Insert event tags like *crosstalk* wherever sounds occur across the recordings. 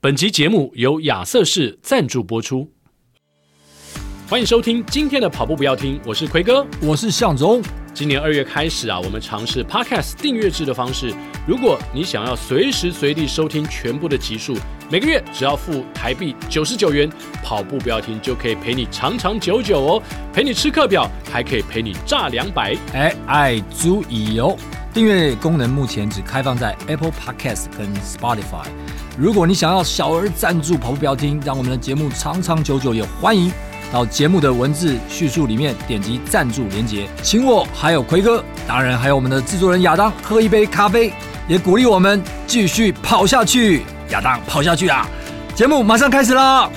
本集节目由亚瑟士赞助播出。欢迎收听今天的跑步不要听，我是奎哥，我是向总。今年二月开始啊，我们尝试 Podcast 订阅制的方式。如果你想要随时随地收听全部的集数，每个月只要付台币九十九元，跑步不要停就可以陪你长长久久哦，陪你吃课表，还可以陪你炸两百。哎，爱足矣哦！订阅功能目前只开放在 Apple Podcast 跟 Spotify。如果你想要小额赞助跑步不要听，让我们的节目长长久久，也欢迎。到节目的文字叙述里面点击赞助连接，请我还有奎哥，当然还有我们的制作人亚当喝一杯咖啡，也鼓励我们继续跑下去。亚当跑下去啊！节目马上开始啦！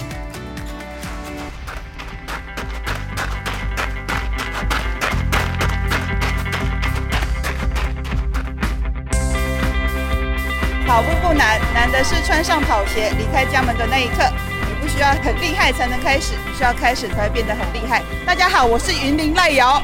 穿上跑鞋离开家门的那一刻。你不需要很厉害才能开始，你需要开始才会变得很厉害。大家好，我是云林赖瑶。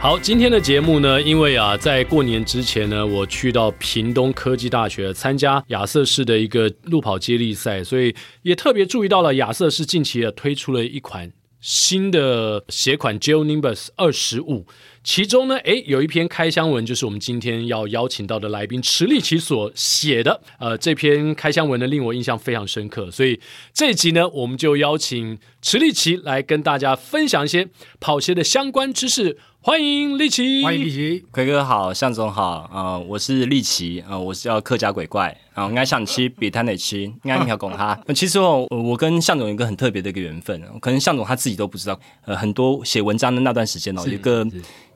好，今天的节目呢，因为啊，在过年之前呢，我去到屏东科技大学参加亚瑟士的一个路跑接力赛，所以也特别注意到了亚瑟士近期也推出了一款新的鞋款 Joonimbus 二十五。其中呢，诶，有一篇开箱文，就是我们今天要邀请到的来宾池立奇所写的。呃，这篇开箱文呢，令我印象非常深刻，所以这一集呢，我们就邀请池立奇来跟大家分享一些跑鞋的相关知识。欢迎立奇，欢迎立奇，奎哥好，向总好，啊、呃，我是立奇，啊、呃，我是叫客家鬼怪，啊、呃，应该像吃比他得吃，应该你要拱他。*laughs* 其实哦，我跟向总有一个很特别的一个缘分，可能向总他自己都不知道。呃，很多写文章的那段时间哦，有一个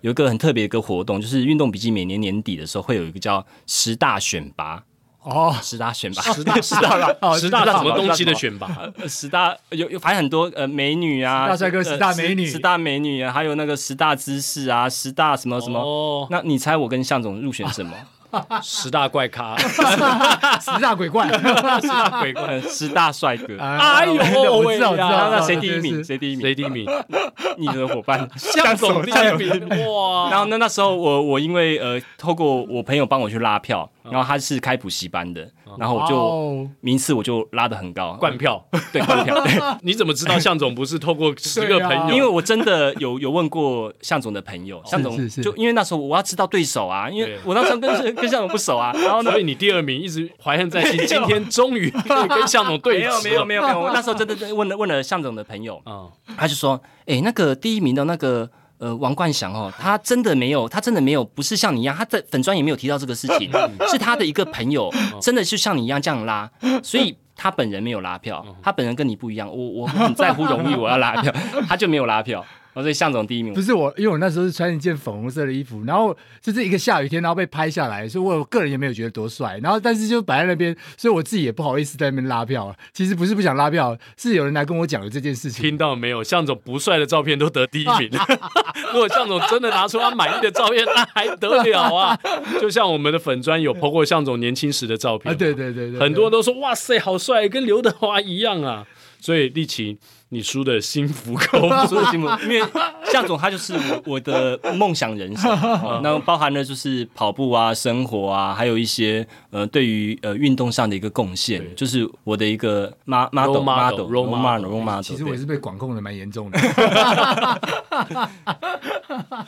有一个很特别的一个活动，就是运动笔记每年年底的时候会有一个叫十大选拔。哦，十大选拔，十大十大了，十大什么东西的选拔？十大有有，反正很多呃美女啊，大帅哥十大美女，十大美女啊，还有那个十大姿势啊，十大什么什么。哦，那你猜我跟向总入选什么？*laughs* 十大怪咖，*laughs* 十大鬼怪，*laughs* 十大鬼怪，十大帅哥。哎呦，我知道，我知道，那谁第一名？谁第一名？谁第一名？你的伙伴向总第一名。哇！然后那那时候我我因为呃透过我朋友帮我去拉票。然后他是开补习班的，然后我就名次我就拉的很高，冠票，对，冠票。对，*laughs* 你怎么知道向总不是透过十个朋友？因为我真的有有问过向总的朋友，向总就因为那时候我要知道对手啊，因为我那时候跟跟向总不熟啊，然后呢，所以你第二名一直怀恨在心，今天终于可以跟向总对峙。没有没有没有没有，我那时候真的问了问了向总的朋友，他就说，哎，那个第一名的那个。呃，王冠祥哦，*laughs* 他真的没有，他真的没有，不是像你一样，他在粉砖也没有提到这个事情，*laughs* 是他的一个朋友，真的是像你一样这样拉，所以他本人没有拉票，他本人跟你不一样，我我很在乎荣誉，我要拉票，*laughs* 他就没有拉票。所以向总第一名不是我，因为我那时候是穿一件粉红色的衣服，然后就是一个下雨天，然后被拍下来，所以我个人也没有觉得多帅。然后但是就摆在那边，所以我自己也不好意思在那边拉票。其实不是不想拉票，是有人来跟我讲了这件事情。听到没有？向总不帅的照片都得第一名。*laughs* 如果向总真的拿出他满意的照片，那还得了啊？就像我们的粉专有 po 过向总年轻时的照片，啊，对对对对，很多人都说哇塞，好帅，跟刘德华一样啊。所以立奇。你输的心服口服，*laughs* 输的心服，因为向总他就是我我的梦想人生，*laughs* 那包含了就是跑步啊、生活啊，还有一些呃对于呃运动上的一个贡献，就是我的一个 model model role model role model。其实我也是被管控的蛮严重的。*laughs*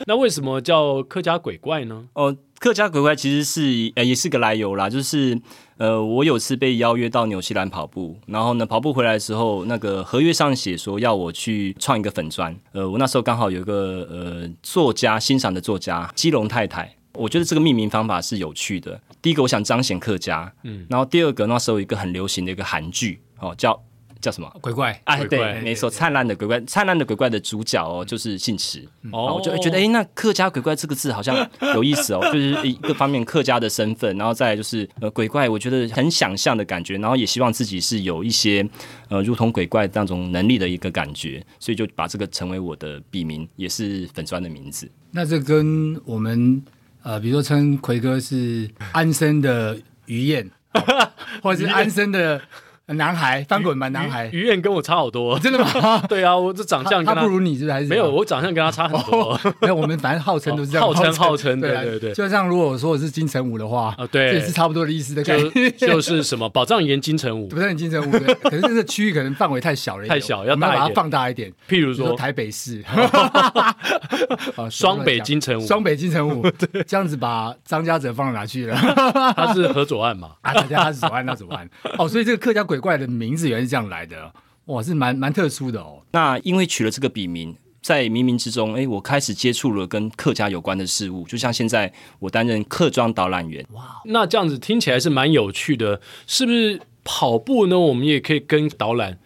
那为什么叫客家鬼怪呢？哦，客家鬼怪其实是呃也是个来由啦，就是。呃，我有次被邀约到纽西兰跑步，然后呢，跑步回来的时候，那个合约上写说要我去创一个粉砖。呃，我那时候刚好有一个呃作家欣赏的作家基隆太太，我觉得这个命名方法是有趣的。第一个，我想彰显客家，嗯，然后第二个，那时候有一个很流行的一个韩剧哦，叫。叫什么鬼怪？哎、啊，对，没错，灿烂的鬼怪，灿烂的鬼怪的主角哦，就是姓池。哦，我就觉得，哎，那客家鬼怪这个字好像 *laughs* 有意思哦，就是一个方面客家的身份，然后再来就是呃鬼怪，我觉得很想象的感觉，然后也希望自己是有一些呃如同鬼怪那种能力的一个感觉，所以就把这个成为我的笔名，也是粉砖的名字。那这跟我们呃，比如说称奎哥是安生的鱼燕，*laughs* 或者是安生的。男孩翻滚吧，男孩。于晏跟我差好多，真的吗？*laughs* 对啊，我这长相他不如你，是不是？还是没有，我长相跟他差很多。*laughs* 没有，我们反正号称都是这样，号称号称，对对对。就像如果说我是金城武的话，啊，对，这也是差不多的意思的。就是什么宝藏岩金城武，宝藏岩金城武，可是这个区域可能范围太小了，太小，要把它放大一点。譬如说台北市，*laughs* 双北金城武，双北金城武，这样子把张家泽放到哪去了？他是河左岸嘛？啊，大家他是左岸，那左岸。哦，所以这个客家鬼怪的名字原来是这样来的，哇，是蛮蛮特殊的哦。那因为取了这个笔名，在冥冥之中，哎，我开始接触了跟客家有关的事物，就像现在我担任客庄导览员。哇，那这样子听起来是蛮有趣的，是不是？跑步呢，我们也可以跟导览。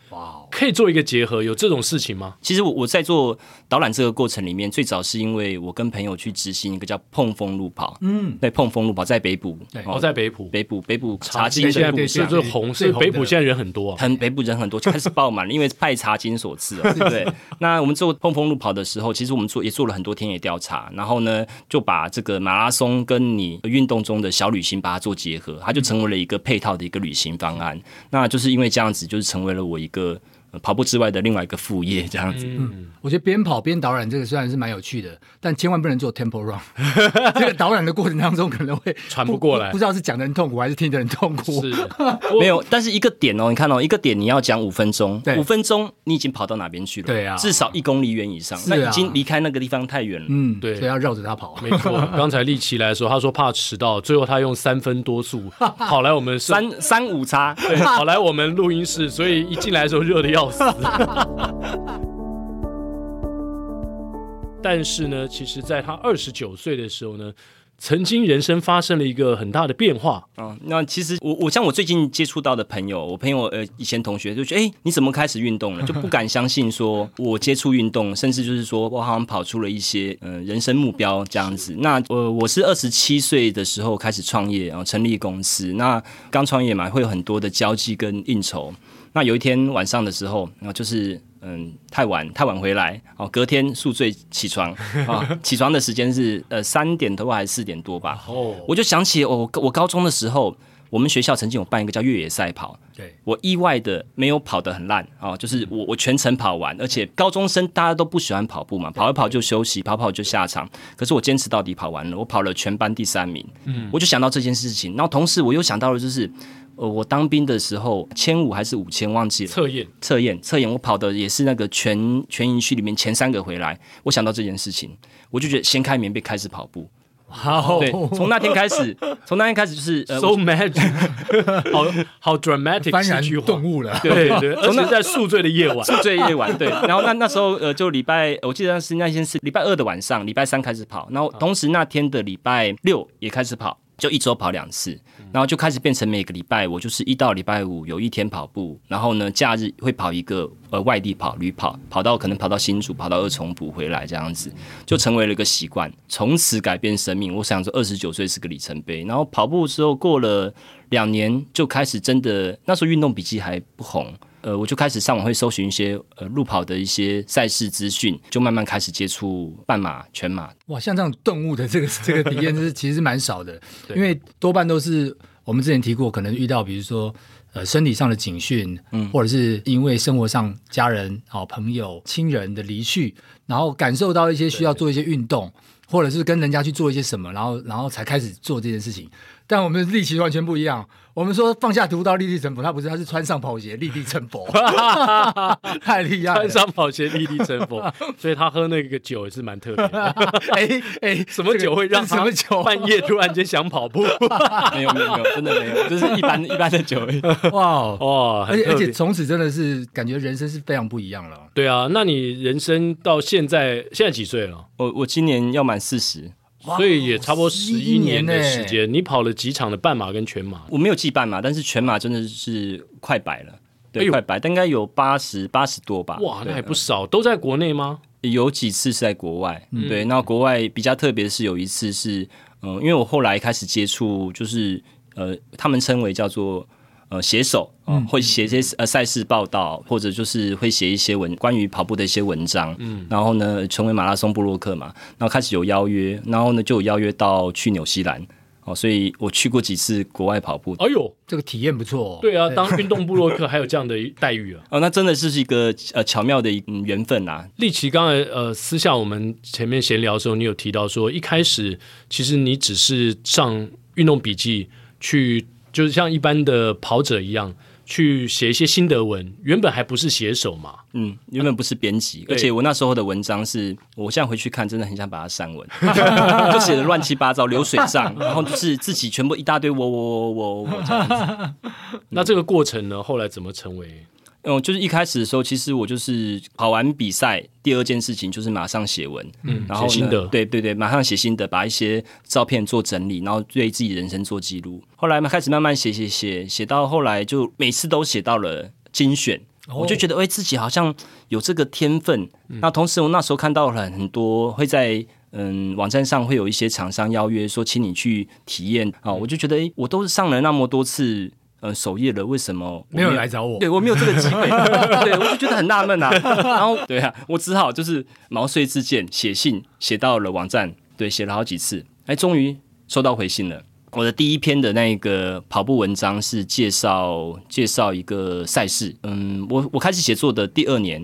可以做一个结合，有这种事情吗？其实我我在做导览这个过程里面，最早是因为我跟朋友去执行一个叫碰风路跑，嗯，对，碰风路跑在北埔，对，哦，在北埔，北埔，北埔茶金现在不是就是红，是北埔现在人很多，很北埔人很多，就开始爆满了，因为拜茶金所赐，*laughs* 对。那我们做碰风路跑的时候，其实我们做也做了很多田野调查，然后呢，就把这个马拉松跟你运动中的小旅行把它做结合，它就成为了一个配套的一个旅行方案。那就是因为这样子，就是成为了我一个。跑步之外的另外一个副业，这样子。嗯，我觉得边跑边导览这个虽然是蛮有趣的，但千万不能做 tempo run。*laughs* 这个导览的过程当中可能会喘不过来，不知道是讲的人痛苦还是听的人痛苦。是，*laughs* 没有。但是一个点哦，你看哦，一个点你要讲五分钟，五分钟你已经跑到哪边去了？对啊，至少一公里远以上，那已经离开那个地方太远了。嗯，对，所以要绕着他跑。*laughs* 没错，刚才立奇来的时候，他说怕迟到，最后他用三分多速跑来我们三三五差，对，跑来我们录音室，所以一进来的时候热的要死。但是呢，其实在他二十九岁的时候呢，曾经人生发生了一个很大的变化啊、哦。那其实我我像我最近接触到的朋友，我朋友呃以前同学就觉得，哎，你怎么开始运动了？就不敢相信说我接触运动，甚至就是说我好像跑出了一些嗯、呃、人生目标这样子。那呃我是二十七岁的时候开始创业，然后成立公司。那刚创业嘛，会有很多的交际跟应酬。那有一天晚上的时候，然后就是嗯太晚太晚回来哦，隔天宿醉起床啊，起床的时间是呃三点多还是四点多吧？*laughs* 哦，我就想起我我高中的时候，我们学校曾经有办一个叫越野赛跑，对，我意外的没有跑得很烂啊，就是我我全程跑完，而且高中生大家都不喜欢跑步嘛，跑一跑就休息，跑跑就下场，可是我坚持到底跑完了，我跑了全班第三名，嗯，我就想到这件事情，然后同时我又想到了就是。呃，我当兵的时候，千五还是五千忘记了。测验，测验，测验，我跑的也是那个全全营区里面前三个回来。我想到这件事情，我就觉得掀开棉被开始跑步。好，对，从那天开始，*laughs* 从那天开始就是、呃、so *laughs* magic，好好 dramatic，幡然顿悟了。对对，而且在宿醉的夜晚，宿醉夜晚，对。然后那那时候呃，就礼拜，我记得是那天是礼拜二的晚上，礼拜三开始跑，然后同时那天的礼拜六也开始跑。就一周跑两次，然后就开始变成每个礼拜我就是一到礼拜五有一天跑步，然后呢，假日会跑一个呃外地跑旅跑，跑到可能跑到新竹，跑到二重补回来这样子，就成为了一个习惯，从此改变生命。我想说二十九岁是个里程碑，然后跑步之后过了两年就开始真的，那时候运动笔记还不红。呃，我就开始上网会搜寻一些呃路跑的一些赛事资讯，就慢慢开始接触半马、全马。哇，像这样顿悟的这个这个体验是其实是蛮少的，*laughs* 因为多半都是我们之前提过，可能遇到比如说呃身体上的警讯，嗯，或者是因为生活上家人、好朋友、亲人的离去，然后感受到一些需要做一些运动，或者是跟人家去做一些什么，然后然后才开始做这件事情。但我们的力气完全不一样。我们说放下屠刀立地成佛，他不是，他是穿上跑鞋立地成佛，*laughs* 太厉害了！穿上跑鞋立地成佛，*laughs* 所以他喝那个酒也是蛮特别的。*laughs* 哎哎，什么酒会让什么酒半夜突然间想跑步？没有没有没有，真的没有，就是一般一般的酒。哇哇！而且而且从此真的是感觉人生是非常不一样了。对啊，那你人生到现在现在几岁了？我我今年要满四十。所以也差不多十一年的时间，你跑了几场的半马跟全马？我没有记半马，但是全马真的是快百了，对，快百，但应该有八十八十多吧？哇，那还不少。都在国内吗？有几次是在国外，对。那国外比较特别的是有一次是，嗯，因为我后来开始接触，就是呃，他们称为叫做。呃，写手啊，会写一些呃赛事报道，或者就是会写一些文关于跑步的一些文章。嗯，然后呢，成为马拉松布洛克嘛，然后开始有邀约，然后呢就有邀约到去纽西兰哦，所以我去过几次国外跑步。哎呦，这个体验不错哦。对啊，当运动部落客还有这样的待遇啊！*laughs* 哦，那真的是一个呃巧妙的一缘分啊。立奇刚才呃私下我们前面闲聊的时候，你有提到说，一开始其实你只是上运动笔记去，就是像一般的跑者一样。去写一些心得文，原本还不是写手嘛，嗯，原本不是编辑，而且我那时候的文章是，我现在回去看，真的很想把它删文，*laughs* 就写的乱七八糟，流水账，然后就是自己全部一大堆，我我我我我这样子。*laughs* 那这个过程呢，后来怎么成为？嗯，就是一开始的时候，其实我就是跑完比赛，第二件事情就是马上写文，嗯，然后写心得，对对对，马上写心得，把一些照片做整理，然后对自己人生做记录。后来嘛，开始慢慢写写写，写到后来就每次都写到了精选，哦、我就觉得哎，自己好像有这个天分。嗯、那同时，我那时候看到了很多会在嗯网站上会有一些厂商邀约说，请你去体验啊，我就觉得哎，我都是上了那么多次。呃，首页了，为什么没有来找我？对，我没有这个机会，*laughs* 对，我就觉得很纳闷啊。然后，对啊，我只好就是毛遂自荐，写信写到了网站，对，写了好几次，哎，终于收到回信了。我的第一篇的那个跑步文章是介绍介绍一个赛事，嗯，我我开始写作的第二年，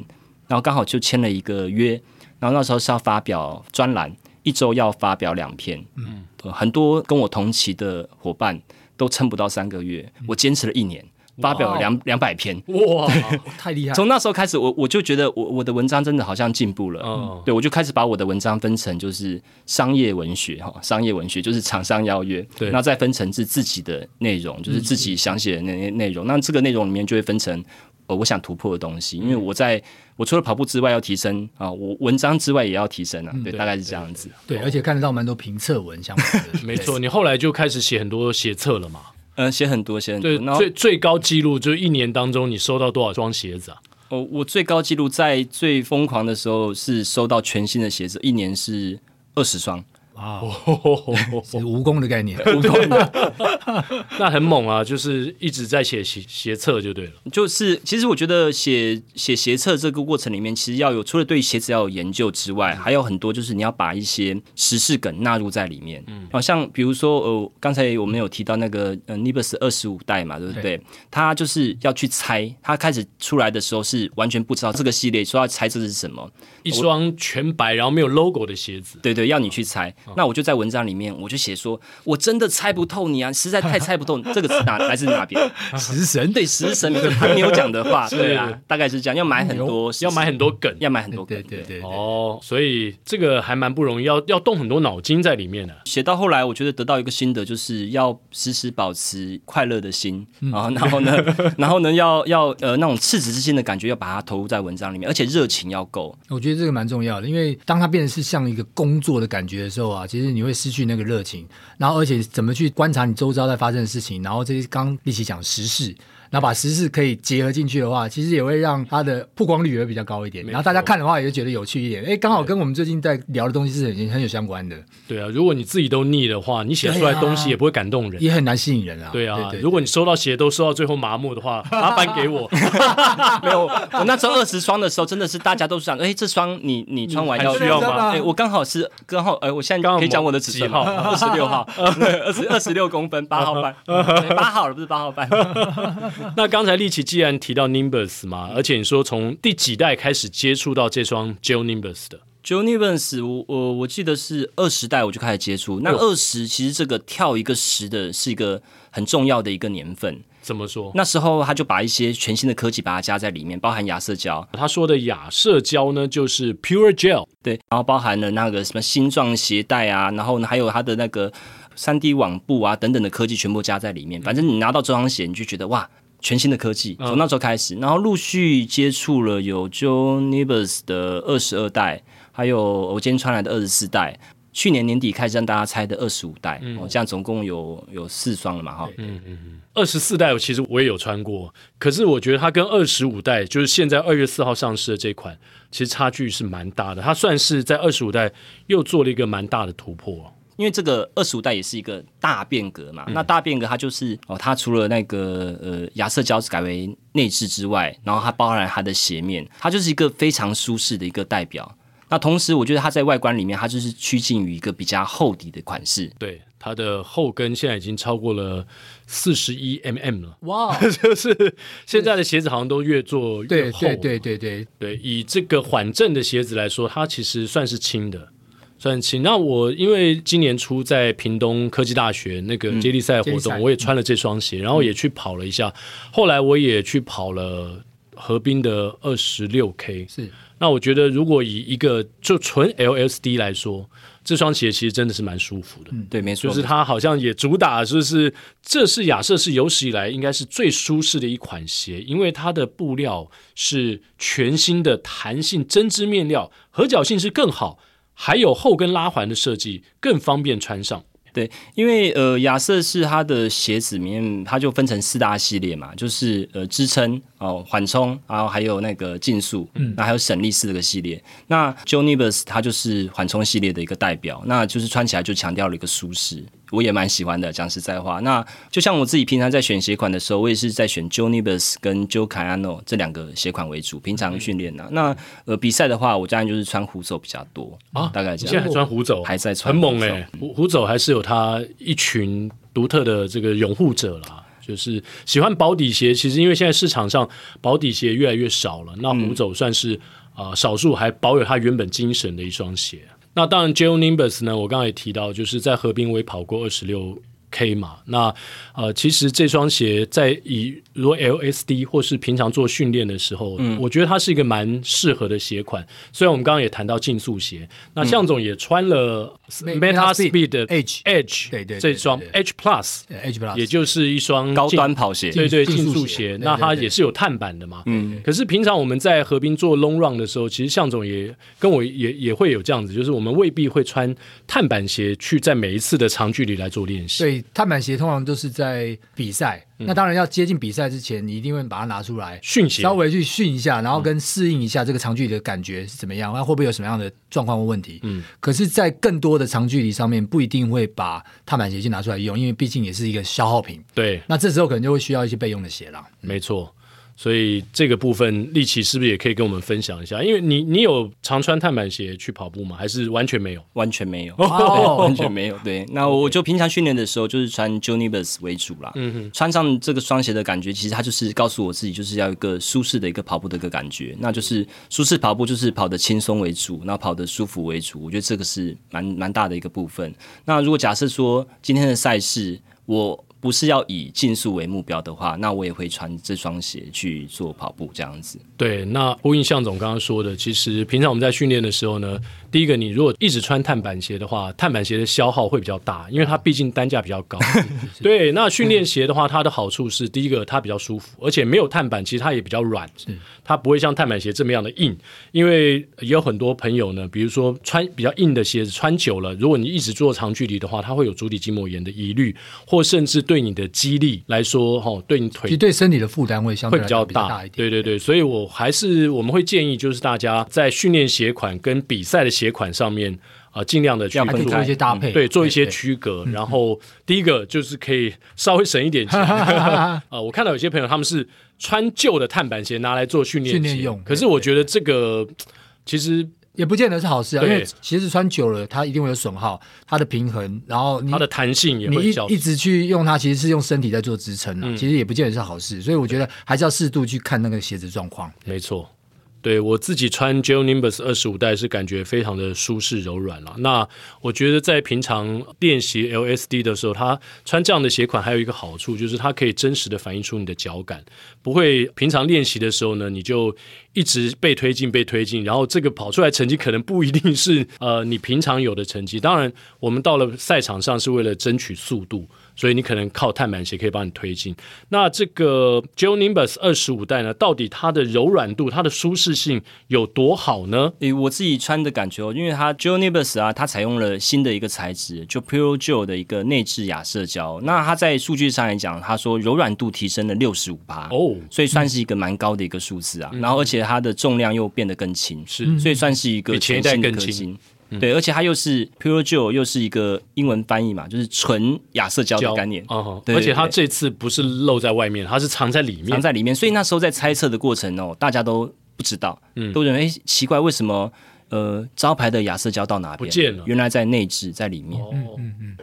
然后刚好就签了一个约，然后那时候是要发表专栏，一周要发表两篇，嗯，很多跟我同期的伙伴。都撑不到三个月，我坚持了一年，发表了两两百篇，哇，*laughs* 太厉害！从那时候开始，我我就觉得我我的文章真的好像进步了，嗯，对，我就开始把我的文章分成就是商业文学哈，商业文学就是厂商邀约，对，然后再分成是自己的内容，就是自己想写的那些内容，那这个内容里面就会分成呃我想突破的东西，因为我在我除了跑步之外要提升啊，我文章之外也要提升啊，对，大概是这样子，对，而且看得到蛮多评测文相关的，*laughs* 没错，你后来就开始写很多写册了嘛。嗯，写很多，写很多。对，最最高记录就是一年当中，你收到多少双鞋子啊？哦，我最高记录在最疯狂的时候是收到全新的鞋子，一年是二十双。啊，*laughs* 是蜈蚣的概念，*laughs* 蜈蚣的，*laughs* 那很猛啊！就是一直在写鞋鞋册就对了。就是其实我觉得写写鞋册这个过程里面，其实要有除了对鞋子要有研究之外，还有很多就是你要把一些时事梗纳入在里面。嗯，好像比如说呃，刚才我们有提到那个呃 Nibus 二十五代嘛，对不对？他就是要去猜，他开始出来的时候是完全不知道这个系列，说要猜这是什么，一双全白然后没有 logo 的鞋子。对对，要你去猜。那我就在文章里面，我就写说，我真的猜不透你啊，实在太猜不透，这个词哪来自哪边？食神对食神，他没有讲的话，对啊，大概是这样，要买很多，要买很多梗，要买很多梗，对对对，哦，所以这个还蛮不容易，要要动很多脑筋在里面的。写到后来，我觉得得到一个心得，就是要时时保持快乐的心，然后然后呢，然后呢，*laughs* 要要呃那种赤子之心的感觉，要把它投入在文章里面，而且热情要够。我觉得这个蛮重要的，因为当它变得是像一个工作的感觉的时候啊。啊其实你会失去那个热情，然后而且怎么去观察你周遭在发生的事情，然后这些刚一起讲时事。然后把时事可以结合进去的话，其实也会让它的曝光率也会比较高一点。然后大家看的话，也就觉得有趣一点。哎，刚好跟我们最近在聊的东西是很很有相关的。对啊，如果你自己都腻的话，你写出来的东西也不会感动人，也很难吸引人啊。对啊，如果你收到鞋都收到最后麻木的话，麻烦给我。*laughs* *laughs* 没有，我那时候二十双的时候，真的是大家都想，哎，这双你你穿完要需要吗？哎，我刚好是刚好，哎，我现在刚好可以讲我的尺寸号，二十六号，*laughs* 二十二十六公分，八号半，八号了，不是八号半。*laughs* 那刚才立奇既然提到 Nimbus 嘛，而且你说从第几代开始接触到这双 Gel Nimbus 的？Gel Nimbus，我我我记得是二十代我就开始接触。那二十其实这个跳一个十的是一个很重要的一个年份。怎么说？那时候他就把一些全新的科技把它加在里面，包含亚瑟胶。他说的亚瑟胶呢，就是 Pure Gel，对，然后包含了那个什么星状鞋带啊，然后呢还有它的那个三 D 网布啊等等的科技全部加在里面。反正你拿到这双鞋，你就觉得哇。全新的科技，从那时候开始，然后陆续接触了有 Gel Nimbus 的二十二代，还有我今天穿来的二十四代，去年年底开始让大家猜的二十五代，哦，这样总共有有四双了嘛，哈，嗯嗯嗯，二十四代其实我也有穿过，可是我觉得它跟二十五代，就是现在二月四号上市的这款，其实差距是蛮大的，它算是在二十五代又做了一个蛮大的突破。因为这个二十五代也是一个大变革嘛，嗯、那大变革它就是哦，它除了那个呃亚瑟胶改为内置之外，然后它包含了它的鞋面，它就是一个非常舒适的一个代表。那同时，我觉得它在外观里面，它就是趋近于一个比较厚底的款式。对，它的后跟现在已经超过了四十一 mm 了。哇，*laughs* 就是现在的鞋子好像都越做越厚。对对对对对对，以这个缓震的鞋子来说，它其实算是轻的，算轻。那我因为今年初在屏东科技大学那个接力赛活动，我也穿了这双鞋，然后也去跑了一下。后来我也去跑了河滨的二十六 K。是。那我觉得，如果以一个就纯 LSD 来说，这双鞋其实真的是蛮舒服的。嗯，对，没错，就是它好像也主打就是这是亚瑟士有史以来应该是最舒适的一款鞋，因为它的布料是全新的弹性针织面料，合脚性是更好，还有后跟拉环的设计，更方便穿上。对，因为呃，亚瑟士它的鞋子里面，它就分成四大系列嘛，就是呃支撑哦、缓冲，然后还有那个竞速，嗯，那还有省力四个系列。那 Joe Nibus 它就是缓冲系列的一个代表，那就是穿起来就强调了一个舒适。我也蛮喜欢的，讲实在话。那就像我自己平常在选鞋款的时候，我也是在选 Joe Nibus 跟 Joe Cayano 这两个鞋款为主。平常训练呢，那呃比赛的话，我当然就是穿虎走比较多啊。大概这样。现在还穿虎走，还在穿，很猛哎、欸！虎虎走还是有他一群独特的这个拥护者啦。就是喜欢薄底鞋，其实因为现在市场上薄底鞋越来越少了，那虎走算是啊、呃、少数还保有它原本精神的一双鞋。那当然，Joe Nimbus 呢，我刚才也提到，就是在河滨我也跑过二十六 K 嘛。那呃，其实这双鞋在以如果 LSD 或是平常做训练的时候，嗯，我觉得它是一个蛮适合的鞋款。虽然我们刚刚也谈到竞速鞋，那向总也穿了 Meta Speed 的 Edge Edge，对对，这双 Edge Plus Edge Plus，也就是一双高端跑鞋，对对，竞速鞋。那它也是有碳板的嘛，嗯。可是平常我们在河滨做 Long Run 的时候，其实向总也跟我也也会有这样子，就是我们未必会穿碳板鞋去在每一次的长距离来做练习。对，碳板鞋通常都是在比赛。那当然要接近比赛之前，你一定会把它拿出来训鞋，稍微去训一下，然后跟适应一下这个长距离的感觉是怎么样，那会不会有什么样的状况或问题？嗯，可是，在更多的长距离上面，不一定会把碳板鞋去拿出来用，因为毕竟也是一个消耗品。对，那这时候可能就会需要一些备用的鞋了。没错。所以这个部分，立奇是不是也可以跟我们分享一下？因为你你有常穿碳板鞋去跑步吗？还是完全没有？完全没有，哦、完全没有。对，那我就平常训练的时候就是穿 Joe Nibus 为主啦。嗯哼，穿上这个双鞋的感觉，其实它就是告诉我自己，就是要一个舒适的一个跑步的一个感觉。那就是舒适跑步，就是跑得轻松为主，然后跑得舒服为主。我觉得这个是蛮蛮大的一个部分。那如果假设说今天的赛事，我不是要以竞速为目标的话，那我也会穿这双鞋去做跑步这样子。对，那呼应向总刚刚说的，其实平常我们在训练的时候呢，第一个，你如果一直穿碳板鞋的话，碳板鞋的消耗会比较大，因为它毕竟单价比较高。*laughs* 对，那训练鞋的话，它的好处是，第一个它比较舒服，而且没有碳板，其实它也比较软，它不会像碳板鞋这么样的硬。因为也有很多朋友呢，比如说穿比较硬的鞋子穿久了，如果你一直做长距离的话，它会有足底筋膜炎的疑虑，或甚至。对你的肌力来说，哈，对你腿，对身体的负担会相对比较大一点。对对对，所以我还是我们会建议，就是大家在训练鞋款跟比赛的鞋款上面啊，尽量的去分做一些搭配，对，做一些区隔。然后第一个就是可以稍微省一点钱 *laughs* 啊。我看到有些朋友他们是穿旧的碳板鞋拿来做训练训练用，可是我觉得这个其实。也不见得是好事啊，因为鞋子穿久了，它一定会有损耗，它的平衡，然后它的弹性也会你一一直去用它，其实是用身体在做支撑、嗯、其实也不见得是好事，所以我觉得还是要适度去看那个鞋子状况。没错。对，我自己穿 Joe Nimbus 二十五代是感觉非常的舒适柔软了。那我觉得在平常练习 LSD 的时候，它穿这样的鞋款还有一个好处，就是它可以真实的反映出你的脚感，不会平常练习的时候呢，你就一直被推进被推进，然后这个跑出来成绩可能不一定是呃你平常有的成绩。当然，我们到了赛场上是为了争取速度。所以你可能靠碳板鞋可以帮你推进。那这个 Joe Nimbus 二十五代呢，到底它的柔软度、它的舒适性有多好呢？诶，我自己穿的感觉哦，因为它 Joe Nimbus 啊，它采用了新的一个材质，就 Pure Joe 的一个内置亚瑟胶。那它在数据上来讲，它说柔软度提升了六十五趴哦，所以算是一个蛮高的一个数字啊。嗯、然后而且它的重量又变得更轻，是，所以算是一个前一代更轻。对，而且它又是 Pure Joe，又是一个英文翻译嘛，就是纯亚瑟胶的概念。哦，对，而且它这次不是露在外面，它是藏在里面，藏在里面。所以那时候在猜测的过程哦，大家都不知道，嗯，都认为哎奇怪，为什么呃，招牌的亚瑟胶到哪边不见了？原来在内置在里面。哦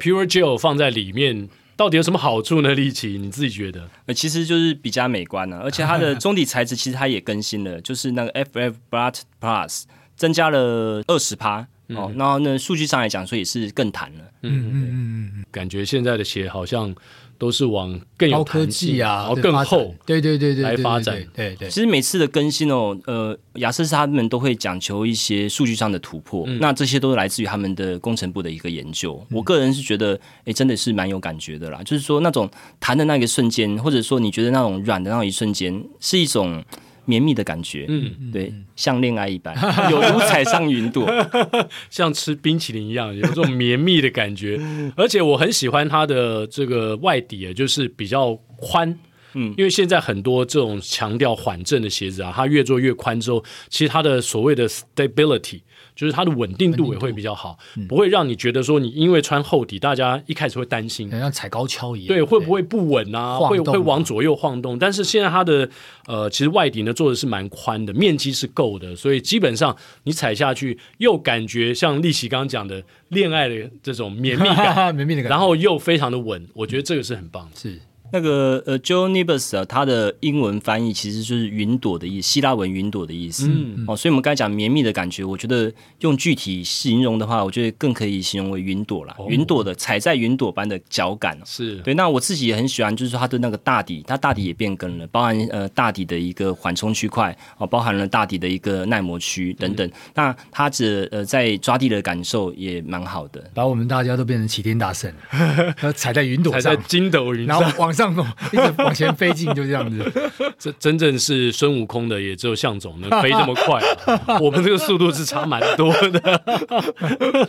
，Pure Gel 放在里面。到底有什么好处呢？力奇，你自己觉得？呃，其实就是比较美观啊，而且它的中底材质其实它也更新了，就是那个 FF Blood Plus 增加了二十趴哦，然后呢，数据上来讲，所以也是更弹了。嗯嗯嗯嗯，感觉现在的鞋好像。都是往更有高科技啊，然后更厚，对对对对来发展。对对，其实每次的更新哦，呃，亚瑟士他们都会讲求一些数据上的突破，那这些都是来自于他们的工程部的一个研究。我个人是觉得，哎，真的是蛮有感觉的啦。就是说，那种弹的那个瞬间，或者说你觉得那种软的那一瞬间，是一种。绵密的感觉，嗯，对，像恋爱一般，*laughs* 有如踩上云朵，*laughs* 像吃冰淇淋一样，有这种绵密的感觉。而且我很喜欢它的这个外底，就是比较宽，嗯，因为现在很多这种强调缓震的鞋子啊，它越做越宽之后，其实它的所谓的 stability。就是它的稳定度也会比较好，嗯、不会让你觉得说你因为穿厚底，大家一开始会担心，像踩高跷一样，对，会不会不稳啊？会会往左右晃动。但是现在它的呃，其实外底呢做的是蛮宽的，面积是够的，所以基本上你踩下去又感觉像力奇刚刚讲的恋爱的这种绵密感，*laughs* 绵密的感觉，然后又非常的稳，我觉得这个是很棒的。是。那个呃 Gel Nibus 啊，它的英文翻译其实就是云朵的意思，希腊文云朵的意思。嗯，哦，所以我们刚才讲绵密的感觉，我觉得用具体形容的话，我觉得更可以形容为云朵啦。云朵的踩在云朵般的脚感，是对。那我自己也很喜欢，就是说它的那个大底，它大底也变更了，包含呃大底的一个缓冲区块，哦，包含了大底的一个耐磨区等等。那它这呃在抓地的感受也蛮好的，把我们大家都变成齐天大圣，*laughs* 踩在云朵上，踩在筋斗云上，然后往上走，*laughs* 一直往前飞进，就这样子。*laughs* 这真正是孙悟空的，也只有向总能飞这么快，啊。*laughs* 我们这个速度是差蛮多的。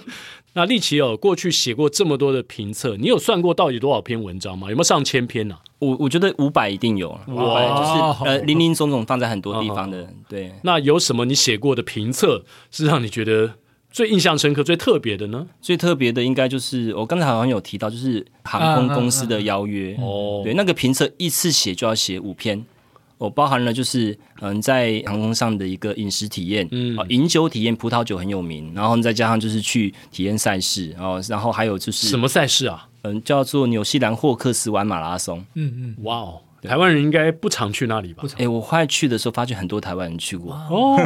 那力奇哦，过去写过这么多的评测，你有算过到底多少篇文章吗？有没有上千篇呢，啊？我我觉得五百一定有，哇，就是呃林林总总放在很多地方的。哦，对。那有什么你写过的评测是让你觉得？最印象深刻、最特别的呢？最特别的应该就是我刚才好像有提到，就是航空公司的邀约哦。对，那个评测一次写就要写五篇，哦，包含了就是嗯，在航空上的一个饮食体验，嗯，饮酒体验，葡萄酒很有名，然后再加上就是去体验赛事，然后然后还有就是什么赛事啊？嗯，叫做纽西兰霍克斯湾马拉松。嗯嗯，哇哦。台湾人应该不常去那里吧？哎、欸，我后来去的时候，发现很多台湾人去过哦。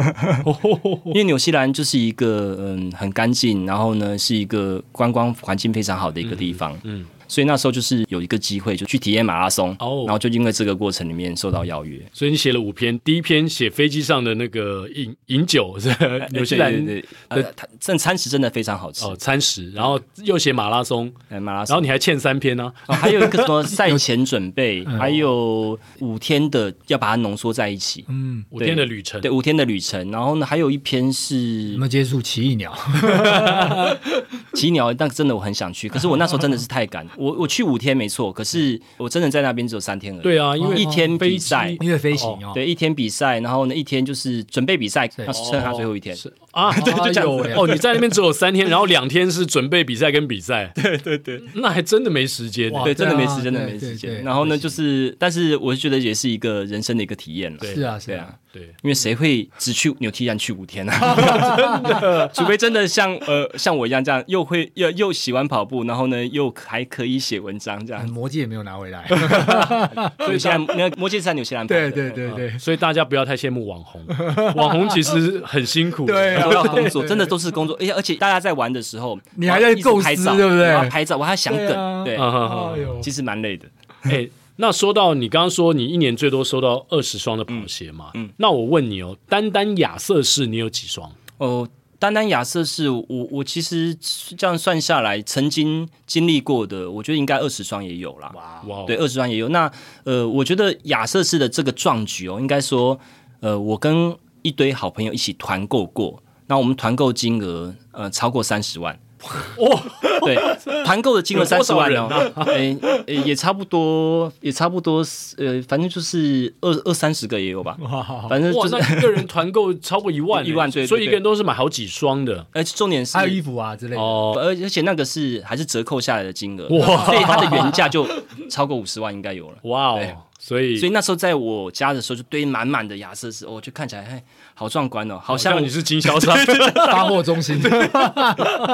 *laughs* 因为纽西兰就是一个嗯很干净，然后呢是一个观光环境非常好的一个地方。嗯。嗯所以那时候就是有一个机会，就去体验马拉松，oh. 然后就因为这个过程里面受到邀约。所以你写了五篇，第一篇写飞机上的那个饮饮酒，是纽西兰对，对，对，呃，餐餐食真的非常好吃。哦，餐食，然后又写马拉松，马拉松，然后你还欠三篇呢、还有一个什么 *laughs* 赛前准备，*laughs* 还有五天的要把它浓缩在一起，嗯，五天的旅程，对，五天的旅程，然后呢，还有一篇是什么接触奇异鸟，奇异鸟，*laughs* 但真的我很想去，可是我那时候真的是太赶。我我去五天没错，可是我真的在那边只有三天而已。对啊，因为一天比赛，因为飞行哦，对，一天比赛，然后呢一天就是准备比赛，要剩下最后一天。是啊，*laughs* 对，就这样。哦，你在那边只有三天，然后两天是准备比赛跟比赛。对对对，那还真的没时间。对，真的没时间，真的没时间。然后呢，就是，但是我觉得也是一个人生的一个体验了。是啊，是啊，对，因为谁会只去纽西兰去五天呢？*laughs* 真的，除非真的像呃像我一样这样，又会又又喜欢跑步，然后呢又还可以写文章这样。魔戒也没有拿回来，*laughs* 所以现在那个魔戒在纽西兰。对对对对，所以大家不要太羡慕网红，网红其实很辛苦，对，都要工作，真的都是工作。而且而且大家在玩的时候，你还在构思，对不对？拍照，我还想梗，对，其实蛮累的。哎，那说到你刚刚说你一年最多收到二十双的跑鞋嘛？嗯，那我问你哦，单单亚瑟士你有几双？哦。单单亚瑟士，我我其实这样算下来，曾经经历过的，我觉得应该二十双也有啦。哇，对，二十双也有。那呃，我觉得亚瑟士的这个壮举哦，应该说，呃，我跟一堆好朋友一起团购过，那我们团购金额呃超过三十万。哦，*laughs* 对，团购的金额三十万哦，*laughs* 哎，也差不多，也差不多，呃，反正就是二二三十个也有吧，反正就是一个人团购超过一万，*laughs* 一万对，所以一个人都是买好几双的，而且重点是还有衣服啊之类的。哦，而而且那个是还是折扣下来的金额，哇，所以它的原价就超过五十万应该有了，哇哦。所以所以那时候在我家的时候就堆满满的亚瑟士，我、哦、就看起来嘿好壮观哦，好像，你是经销商发货中心。*laughs* 对，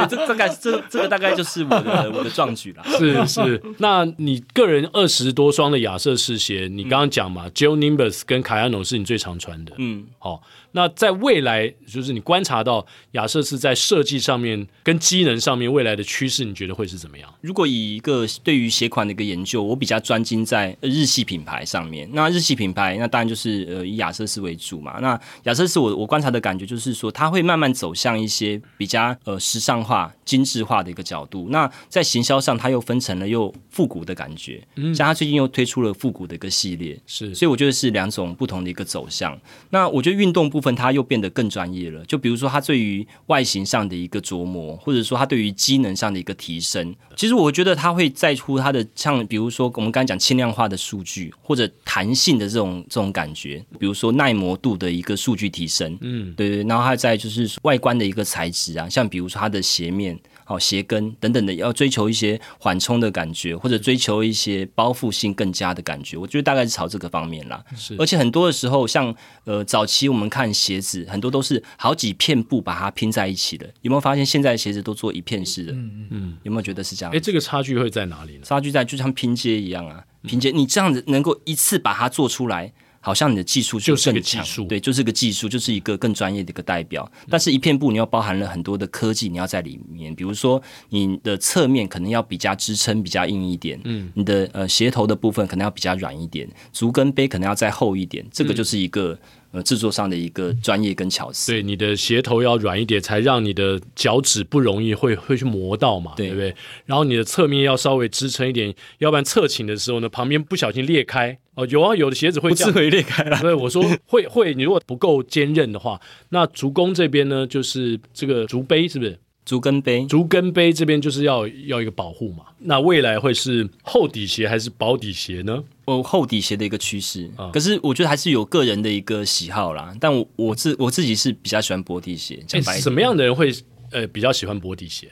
这大概这这个大概就是我的 *laughs* 我的壮举了。是是，那你个人二十多双的亚瑟士鞋，你刚刚讲嘛、嗯、，Gel Nimbus 跟 Kayano 是你最常穿的。嗯，好。那在未来，就是你观察到亚瑟士在设计上面跟机能上面未来的趋势，你觉得会是怎么样？如果以一个对于鞋款的一个研究，我比较专精在日系品牌上面。那日系品牌，那当然就是呃以亚瑟士为主嘛。那亚瑟士我我观察的感觉就是说，它会慢慢走向一些比较呃时尚化、精致化的一个角度。那在行销上，它又分成了又复古的感觉。嗯，像它最近又推出了复古的一个系列，是，所以我觉得是两种不同的一个走向。那我觉得运动部分。他又变得更专业了。就比如说，他对于外形上的一个琢磨，或者说他对于机能上的一个提升，其实我觉得他会在乎他的，像比如说我们刚才讲轻量化的数据，或者弹性的这种这种感觉，比如说耐磨度的一个数据提升，嗯，对对。然后还在就是外观的一个材质啊，像比如说它的鞋面。好，鞋跟等等的，要追求一些缓冲的感觉，或者追求一些包覆性更佳的感觉，我觉得大概是朝这个方面啦。是，而且很多的时候，像呃早期我们看鞋子，很多都是好几片布把它拼在一起的。有没有发现现在的鞋子都做一片式的？嗯嗯，有没有觉得是这样？哎，这个差距会在哪里呢？差距在就像拼接一样啊，拼接你这样子能够一次把它做出来。好像你的技术就就是个技术，对，就是个技术，就是一个更专业的一个代表。但是，一片布你要包含了很多的科技，你要在里面，比如说你的侧面可能要比较支撑比较硬一点，嗯，你的呃鞋头的部分可能要比较软一点，足跟杯可能要再厚一点，这个就是一个。呃，制作上的一个专业跟巧思。对，你的鞋头要软一点，才让你的脚趾不容易会会去磨到嘛，对，对不对？然后你的侧面要稍微支撑一点，要不然侧倾的时候呢，旁边不小心裂开哦。有啊，有的鞋子会这样，会裂开了。对，我说会会，你如果不够坚韧的话，那足弓这边呢，就是这个足杯是不是？足跟杯，足跟杯这边就是要要一个保护嘛。那未来会是厚底鞋还是薄底鞋呢？哦，厚底鞋的一个趋势。啊、可是我觉得还是有个人的一个喜好啦。但我我自我自己是比较喜欢薄底鞋。讲白、欸，什么样的人会呃比较喜欢薄底鞋？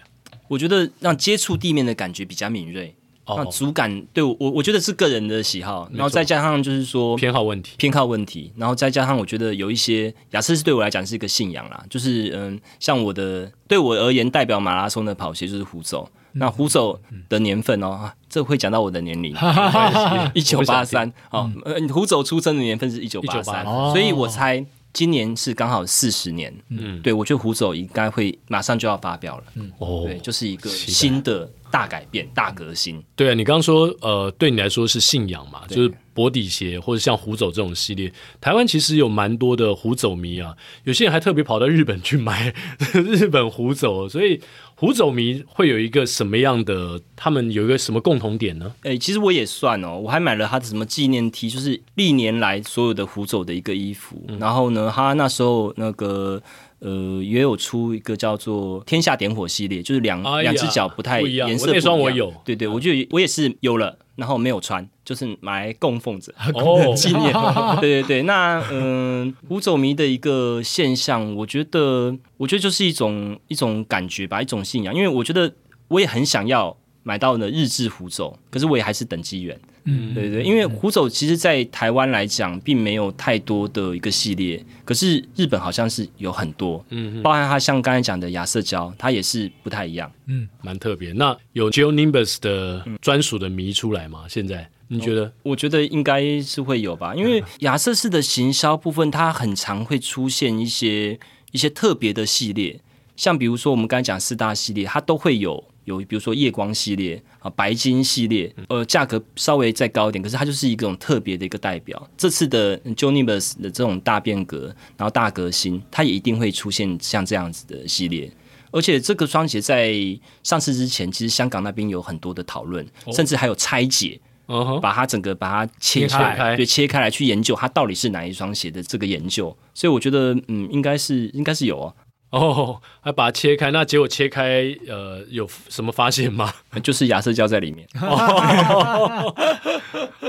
我觉得让接触地面的感觉比较敏锐。那主感对我我我觉得是个人的喜好，然后再加上就是说偏好问题，偏好问题，然后再加上我觉得有一些亚瑟士对我来讲是一个信仰啦，就是嗯，像我的对我而言代表马拉松的跑鞋就是虎走，嗯、那虎走的年份哦，嗯、这会讲到我的年龄，*laughs* 一九八三，哦，虎走出生的年份是一九八三，所以我猜。今年是刚好四十年，嗯，对，我觉得胡走应该会马上就要发表了，嗯，哦，对，就是一个新的大改变、大革新。对啊，你刚刚说，呃，对你来说是信仰嘛，就是薄底鞋或者像胡走这种系列，台湾其实有蛮多的胡走迷啊，有些人还特别跑到日本去买 *laughs* 日本胡走，所以。虎走迷会有一个什么样的？他们有一个什么共同点呢？诶、欸，其实我也算哦，我还买了他的什么纪念 T，就是历年来所有的虎走的一个衣服。嗯、然后呢，他那时候那个呃也有出一个叫做“天下点火”系列，就是两两只脚不太颜色不一样。那双我有，对对，我就我也是有了。然后没有穿，就是买来供奉着哦，*laughs* 纪念。*laughs* 对对对，那嗯，*laughs* 狐走迷的一个现象，我觉得，我觉得就是一种一种感觉吧，一种信仰。因为我觉得我也很想要买到呢日制狐走，可是我也还是等机缘。嗯，对对，因为虎走其实，在台湾来讲，并没有太多的一个系列，可是日本好像是有很多，嗯，包含它像刚才讲的亚瑟胶，它也是不太一样，嗯，蛮特别。那有 Gel Nimbus 的专属的迷出来吗？现在你觉得？哦，我觉得应该是会有吧，因为 *laughs* 亚瑟士的行销部分，它很常会出现一些一些特别的系列，像比如说我们刚才讲四大系列，它都会有。有比如说夜光系列啊，白金系列，呃，价格稍微再高一点，可是它就是一种特别的一个代表。这次的 Gel Nimbus 的这种大变革，然后大革新，它也一定会出现像这样子的系列。而且这个双鞋在上市之前，其实香港那边有很多的讨论，哦、甚至还有拆解，哦、把它整个把它切开，开，对，切开来去研究它到底是哪一双鞋的这个研究。所以我觉得，嗯，应该是应该是有哦。哦，还把它切开，那结果切开，呃，有什么发现吗？*laughs* 就是亚瑟胶在里面。哦、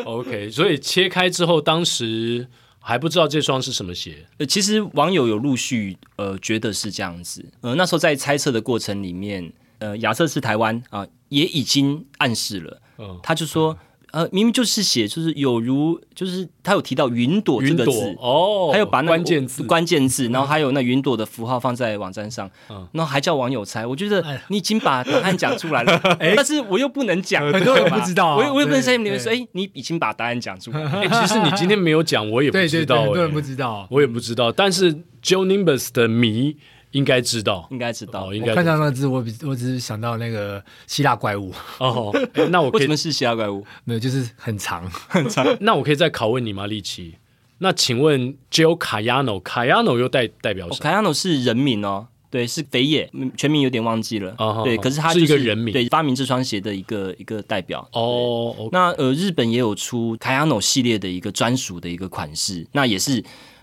OK，所以切开之后，当时还不知道这双是什么鞋。呃，其实网友有陆续呃觉得是这样子。呃，那时候在猜测的过程里面，呃，亚瑟是台湾啊、呃、也已经暗示了。嗯，他就说。呃，明明就是写，就是有如，就是他有提到云朵这个字哦，还有把那关键字关键字，然后还有那云朵的符号放在网站上，嗯，然后还叫网友猜。我觉得你已经把答案讲出来了，*laughs* 但是我又不能讲，很多人不知道，我我又不能在里面说，哎，你已经把答案讲出来。哎，其实你今天没有讲，我也不知道，很多人不知道，我也不知道。但是 Joe Nimbus 的谜。应该知道，应该知道。哦、应该看到那个字，我我只是想到那个希腊怪物。哦，那我可以 *laughs* 为什么是希腊怪物？*laughs* 没有，就是很长 *laughs* 很长。那我可以再拷问你吗，利奇？那请问 Joe Cayano，Cayano 又代代表什么？Cayano 是人名哦，对，是肥野，全名有点忘记了。哦、对，可是他、就是、是一个人名，对，发明这双鞋的一个一个代表。哦，okay、那呃，日本也有出 Cayano 系列的一个专属的一个款式，那也是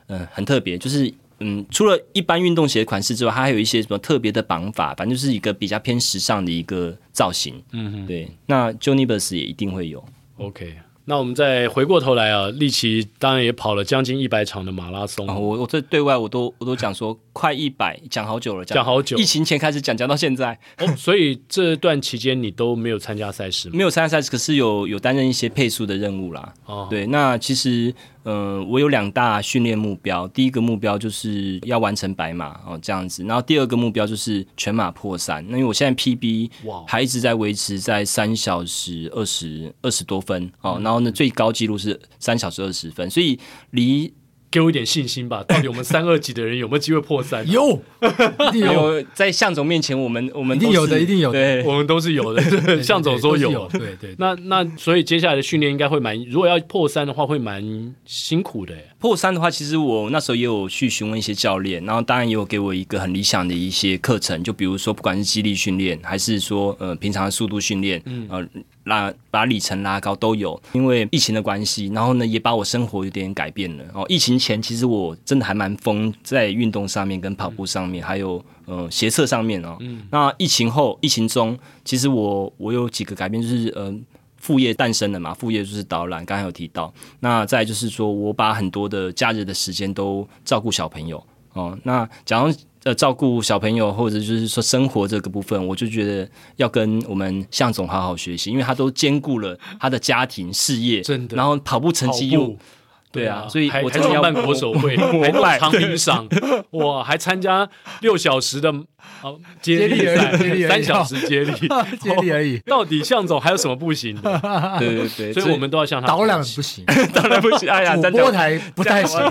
嗯、呃、很特别，就是。嗯，除了一般运动鞋的款式之外，它还有一些什么特别的绑法，反正就是一个比较偏时尚的一个造型。嗯哼，对。那 Joe Nimbus 也一定会有。OK，那我们再回过头来啊，利奇当然也跑了将近一百场的马拉松。哦、我我这对外我都我都讲说快一百，讲好久了，讲好久。疫情前开始讲，讲到现在。哦，*laughs* 所以这段期间你都没有参加赛事吗？没有参加赛事，可是有有担任一些配速的任务啦。哦，对，那其实。嗯、呃，我有两大训练目标。第一个目标就是要完成百马哦，这样子。然后第二个目标就是全马破三。那因为我现在 PB 还一直在维持在三小时二十二十多分哦，然后呢，最高纪录是三小时二十分，所以离。给我一点信心吧，*laughs* 到底我们三二级的人有没有机会破三？有，一定有。在向总面前，我们我们一定有的，一定有的。对，我们都是有的。*laughs* 向总说有，对对，对。那那所以接下来的训练应该会蛮，如果要破三的话，会蛮辛苦的。破三的话，其实我那时候也有去询问一些教练，然后当然也有给我一个很理想的一些课程，就比如说不管是肌力训练，还是说呃平常的速度训练，嗯呃。拉把里程拉高都有，因为疫情的关系，然后呢也把我生活有点改变了。哦，疫情前其实我真的还蛮疯在运动上面，跟跑步上面，嗯、还有呃鞋测上面哦。嗯。那疫情后、疫情中，其实我我有几个改变，就是呃副业诞生了嘛，副业就是导览，刚才有提到。那再就是说我把很多的假日的时间都照顾小朋友哦。那假如。呃，照顾小朋友或者就是说生活这个部分，我就觉得要跟我们向总好好学习，因为他都兼顾了他的家庭事业，真的，然后跑步成绩又。对啊，所以我真的要办国手会，*laughs* 还弄长鸣赏，哇，还参加六小时的接力赛，三小时接力，接力而已。*laughs* 到底向总还有什么不行的？*laughs* 对对对，所以我们都要向他导览不行，*laughs* 导览不行。哎呀，主播台不太行，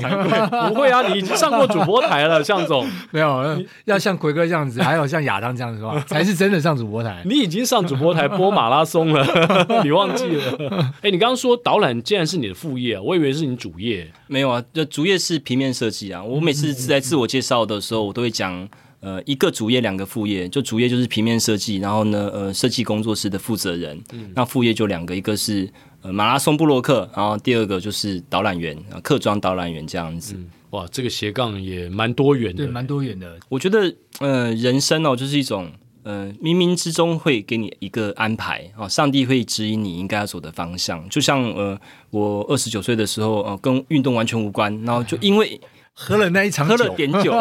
不会啊，你已经上过主播台了，向总。没有，要像奎哥这样子，还有像亚当这样子是吧？才是真的上主播台。你已经上主播台播马拉松了，你忘记了？哎，你刚刚说导览竟然是你的副业，我以为是你主。主业没有啊，就主业是平面设计啊。我每次在自我介绍的时候，我都会讲，呃，一个主业，两个副业。就主业就是平面设计，然后呢，呃，设计工作室的负责人。嗯、那副业就两个，一个是呃马拉松布洛克，然后第二个就是导览员，客庄导览员这样子。嗯、哇，这个斜杠也蛮多元的，对，蛮多元的。我觉得，呃，人生哦，就是一种。呃，冥冥之中会给你一个安排哦，上帝会指引你应该要走的方向。就像呃，我二十九岁的时候，呃，跟运动完全无关，然后就因为喝了那一场酒，喝了点酒，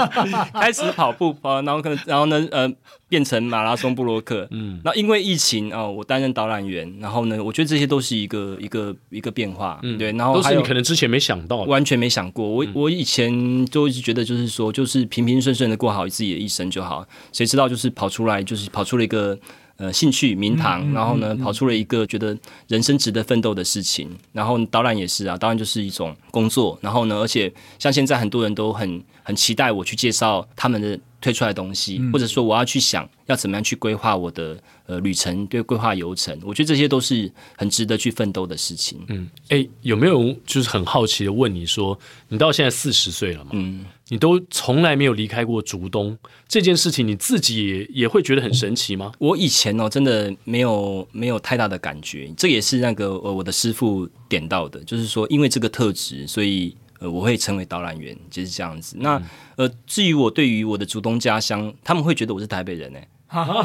*laughs* 开始跑步啊，然后可能，然后呢，呃。变成马拉松布洛克，嗯，那因为疫情啊、哦，我担任导览员，然后呢，我觉得这些都是一个一个一个变化，嗯，对，然后都是你可能之前没想到，完全没想过。我我以前就一直觉得就是说，就是平平顺顺的过好自己的一生就好，谁知道就是跑出来，就是跑出了一个呃兴趣名堂，嗯、然后呢、嗯，跑出了一个觉得人生值得奋斗的事情。然后导览也是啊，当然就是一种工作。然后呢，而且像现在很多人都很很期待我去介绍他们的。推出来的东西，或者说我要去想要怎么样去规划我的呃旅程，对，规划游程，我觉得这些都是很值得去奋斗的事情。嗯，哎，有没有就是很好奇的问你说，你到现在四十岁了嘛？嗯，你都从来没有离开过竹东这件事情，你自己也也会觉得很神奇吗？我以前哦，真的没有没有太大的感觉，这也是那个呃我的师傅点到的，就是说因为这个特质，所以。呃，我会成为导览员，就是这样子。那呃，至于我对于我的竹东家乡，他们会觉得我是台北人呢。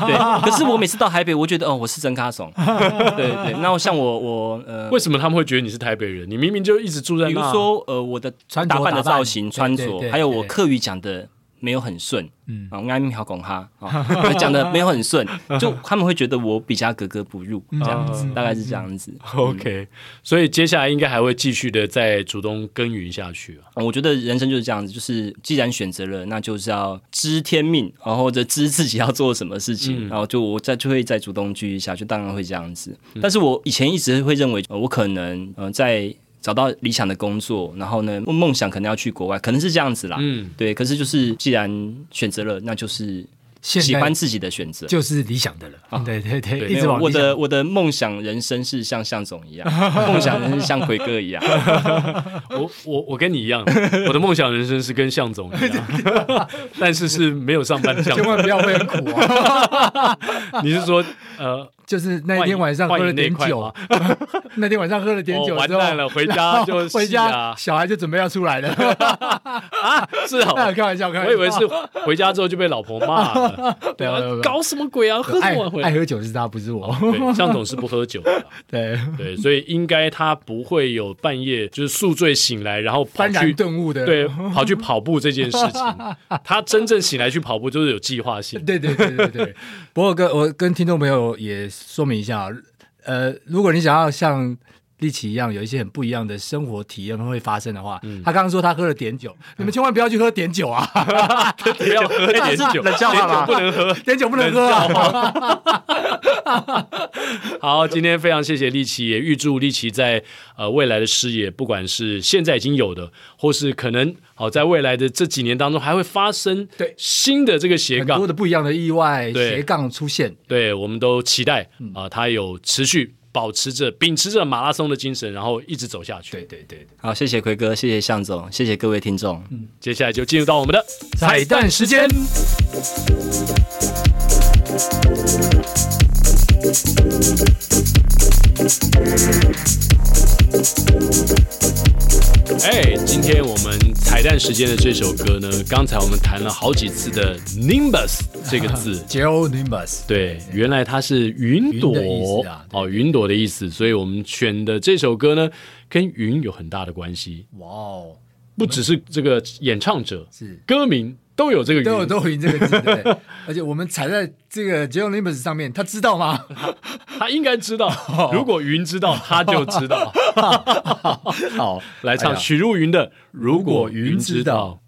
对，*laughs* 可是我每次到台北，我觉得哦，我是真咖怂。*laughs* 对对，那像我我呃，为什么他们会觉得你是台北人？你明明就一直住在那。比如说呃，我的打扮的造型、穿着，还有我课语讲的没有很顺，嗯，啊，我爱咪好拱哈，*laughs* 讲的没有很顺，就他们会觉得我比较格格不入，这样子，大概是这样子。OK，所以接下来应该还会继续的再主动耕耘下去啊。我觉得人生就是这样子，就是既然选择了，那就是要知天命，然后或者知自己要做什么事情，然后就我再就会再主动继续下去，当然会这样子。但是我以前一直会认为，我可能呃在。找到理想的工作，然后呢，梦想可能要去国外，可能是这样子啦。嗯，对。可是就是既然选择了，那就是喜欢自己的选择，就是理想的了。啊，对对对，对，一直往我的我的梦想人生是像向总一样，梦想人生像奎哥一样。*laughs* 我我我跟你一样，我的梦想人生是跟向总一样，*laughs* 但是是没有上班的向总。千万不要会很苦啊！*laughs* 你是说呃？就是 *laughs* 那天晚上喝了点酒，那天晚上喝了点酒，完蛋了，回家就回家，小孩就准备要出来了。啊 *laughs* 是啊，*laughs* 开玩笑，开玩笑。我以为是回家之后就被老婆骂了。对啊，搞什么鬼啊？喝什么？爱喝酒是他，不是我。向总是不喝酒的。对对，所以应该他不会有半夜就是宿醉醒来，然后幡然顿悟的，对，跑去跑步这件事情。他真正醒来去跑步，就是有计划性。对对对对对。不过跟我跟听众朋友也。说明一下，呃，如果你想要像立奇一样有一些很不一样的生活体验会发生的话，嗯、他刚刚说他喝了碘酒，嗯、你们千万不要去喝碘酒啊！不要喝碘酒，冷笑话不能喝，碘酒不能喝。*laughs* 好，今天非常谢谢立奇，也预祝立奇在呃未来的事业，不管是现在已经有的，或是可能好、呃、在未来的这几年当中还会发生对。新的这个斜杠，很多的不一样的意外斜杠出现，对，我们都期待啊、呃，他有持续。保持着、秉持着马拉松的精神，然后一直走下去。对对对，好，谢谢奎哥，谢谢向总，谢谢各位听众。嗯，接下来就进入到我们的彩蛋时间。哎，今天我们彩蛋时间的这首歌呢，刚才我们谈了好几次的 Nimbus *laughs* 这个字，Geo Nimbus，对，原来它是云朵。哦，云朵的意思，所以我们选的这首歌呢，跟云有很大的关系。哇哦，不只是这个演唱者，是。歌名。都有这个，都有都有这个字，对。*laughs* 而且我们踩在这个 Geonimbus 上面，他知道吗？*laughs* 他应该知道。如果云知道，他就知道。*laughs* 好，来唱许茹芸的《如果云知道》。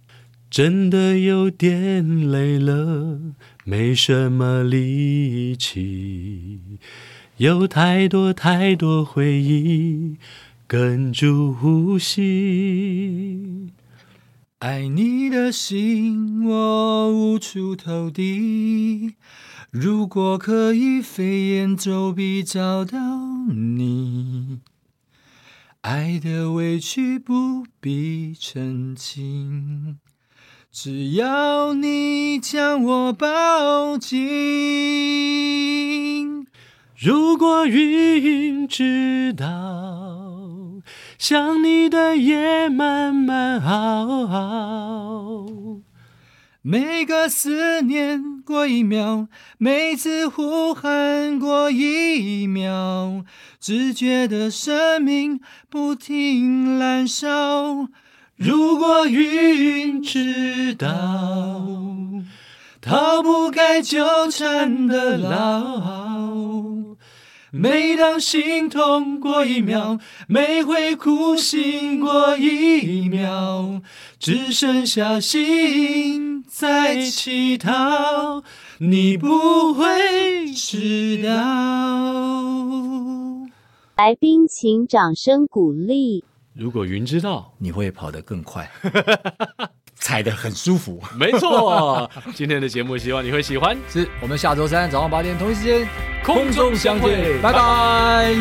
真的有点累了，没什么力气，有太多太多回忆哽住呼吸。爱你的心，我无处投递。如果可以飞檐走壁找到你，爱的委屈不必澄清，只要你将我抱紧。如果云知道。想你的夜慢慢熬，每个思念过一秒，每次呼喊过一秒，只觉得生命不停燃烧。如果云知道，逃不开纠缠的牢。每当心痛过一秒，每回哭醒过一秒，只剩下心在乞讨，你不会知道。来宾请掌声鼓励。如果云知道，你会跑得更快。*laughs* 踩得很舒服，没错。今天的节目希望你会喜欢，是我们下周三早上八点同一时间空中相会，拜拜。